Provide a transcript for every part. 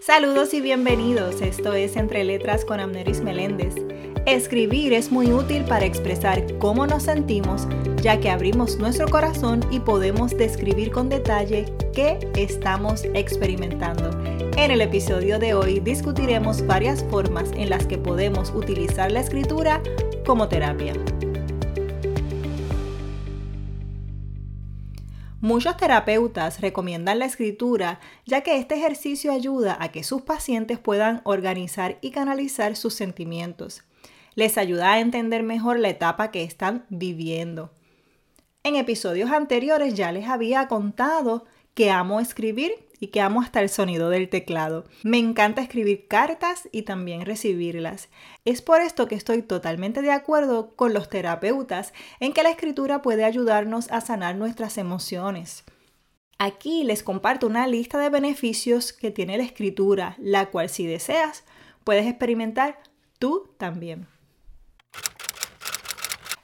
Saludos y bienvenidos. Esto es Entre Letras con Amneris Meléndez. Escribir es muy útil para expresar cómo nos sentimos, ya que abrimos nuestro corazón y podemos describir con detalle qué estamos experimentando. En el episodio de hoy discutiremos varias formas en las que podemos utilizar la escritura como terapia. Muchos terapeutas recomiendan la escritura ya que este ejercicio ayuda a que sus pacientes puedan organizar y canalizar sus sentimientos. Les ayuda a entender mejor la etapa que están viviendo. En episodios anteriores ya les había contado que amo escribir y que amo hasta el sonido del teclado. Me encanta escribir cartas y también recibirlas. Es por esto que estoy totalmente de acuerdo con los terapeutas en que la escritura puede ayudarnos a sanar nuestras emociones. Aquí les comparto una lista de beneficios que tiene la escritura, la cual si deseas puedes experimentar tú también.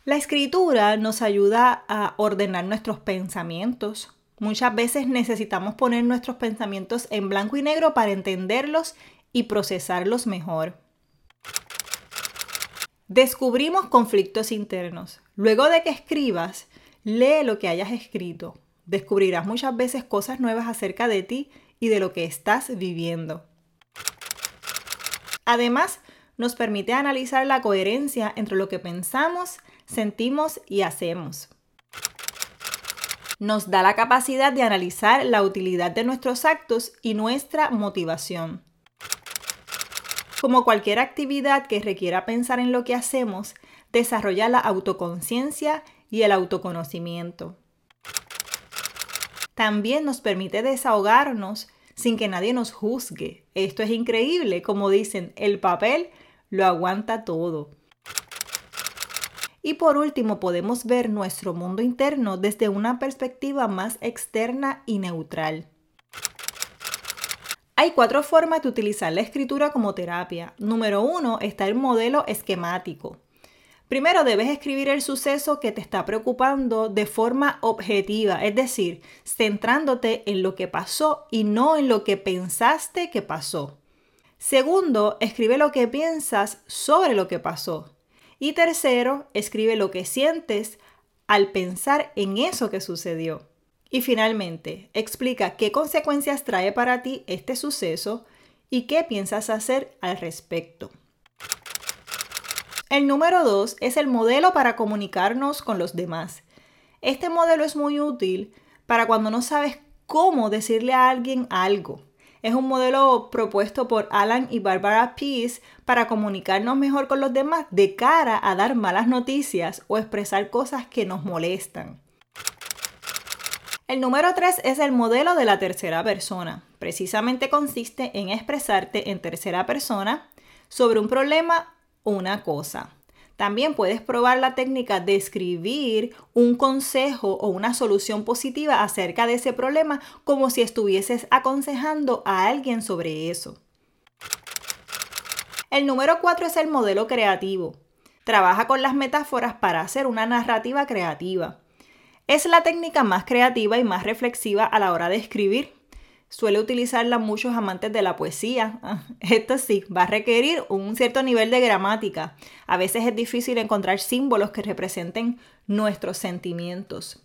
La escritura nos ayuda a ordenar nuestros pensamientos, Muchas veces necesitamos poner nuestros pensamientos en blanco y negro para entenderlos y procesarlos mejor. Descubrimos conflictos internos. Luego de que escribas, lee lo que hayas escrito. Descubrirás muchas veces cosas nuevas acerca de ti y de lo que estás viviendo. Además, nos permite analizar la coherencia entre lo que pensamos, sentimos y hacemos nos da la capacidad de analizar la utilidad de nuestros actos y nuestra motivación. Como cualquier actividad que requiera pensar en lo que hacemos, desarrolla la autoconciencia y el autoconocimiento. También nos permite desahogarnos sin que nadie nos juzgue. Esto es increíble, como dicen, el papel lo aguanta todo. Y por último, podemos ver nuestro mundo interno desde una perspectiva más externa y neutral. Hay cuatro formas de utilizar la escritura como terapia. Número uno está el modelo esquemático. Primero debes escribir el suceso que te está preocupando de forma objetiva, es decir, centrándote en lo que pasó y no en lo que pensaste que pasó. Segundo, escribe lo que piensas sobre lo que pasó. Y tercero, escribe lo que sientes al pensar en eso que sucedió. Y finalmente, explica qué consecuencias trae para ti este suceso y qué piensas hacer al respecto. El número dos es el modelo para comunicarnos con los demás. Este modelo es muy útil para cuando no sabes cómo decirle a alguien algo. Es un modelo propuesto por Alan y Barbara Pease para comunicarnos mejor con los demás de cara a dar malas noticias o expresar cosas que nos molestan. El número 3 es el modelo de la tercera persona. Precisamente consiste en expresarte en tercera persona sobre un problema o una cosa. También puedes probar la técnica de escribir un consejo o una solución positiva acerca de ese problema como si estuvieses aconsejando a alguien sobre eso. El número 4 es el modelo creativo. Trabaja con las metáforas para hacer una narrativa creativa. Es la técnica más creativa y más reflexiva a la hora de escribir suele utilizarla muchos amantes de la poesía. Esto sí, va a requerir un cierto nivel de gramática. A veces es difícil encontrar símbolos que representen nuestros sentimientos.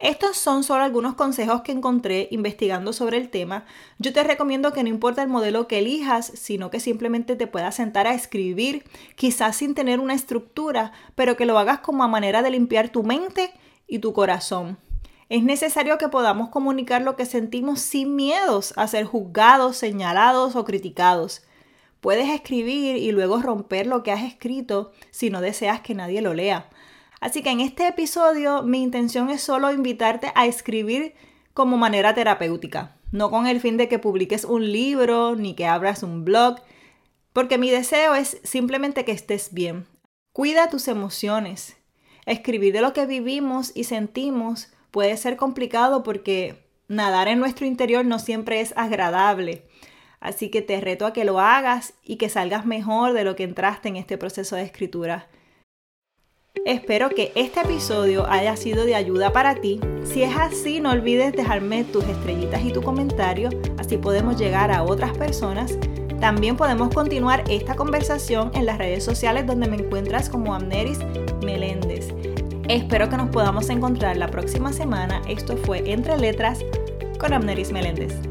Estos son solo algunos consejos que encontré investigando sobre el tema. Yo te recomiendo que no importa el modelo que elijas, sino que simplemente te puedas sentar a escribir, quizás sin tener una estructura, pero que lo hagas como a manera de limpiar tu mente y tu corazón. Es necesario que podamos comunicar lo que sentimos sin miedos a ser juzgados, señalados o criticados. Puedes escribir y luego romper lo que has escrito si no deseas que nadie lo lea. Así que en este episodio mi intención es solo invitarte a escribir como manera terapéutica, no con el fin de que publiques un libro ni que abras un blog, porque mi deseo es simplemente que estés bien. Cuida tus emociones. Escribir de lo que vivimos y sentimos puede ser complicado porque nadar en nuestro interior no siempre es agradable. Así que te reto a que lo hagas y que salgas mejor de lo que entraste en este proceso de escritura. Espero que este episodio haya sido de ayuda para ti. Si es así, no olvides dejarme tus estrellitas y tu comentario, así podemos llegar a otras personas. También podemos continuar esta conversación en las redes sociales donde me encuentras como Amneris Meléndez. Espero que nos podamos encontrar la próxima semana. Esto fue Entre Letras con Amneris Meléndez.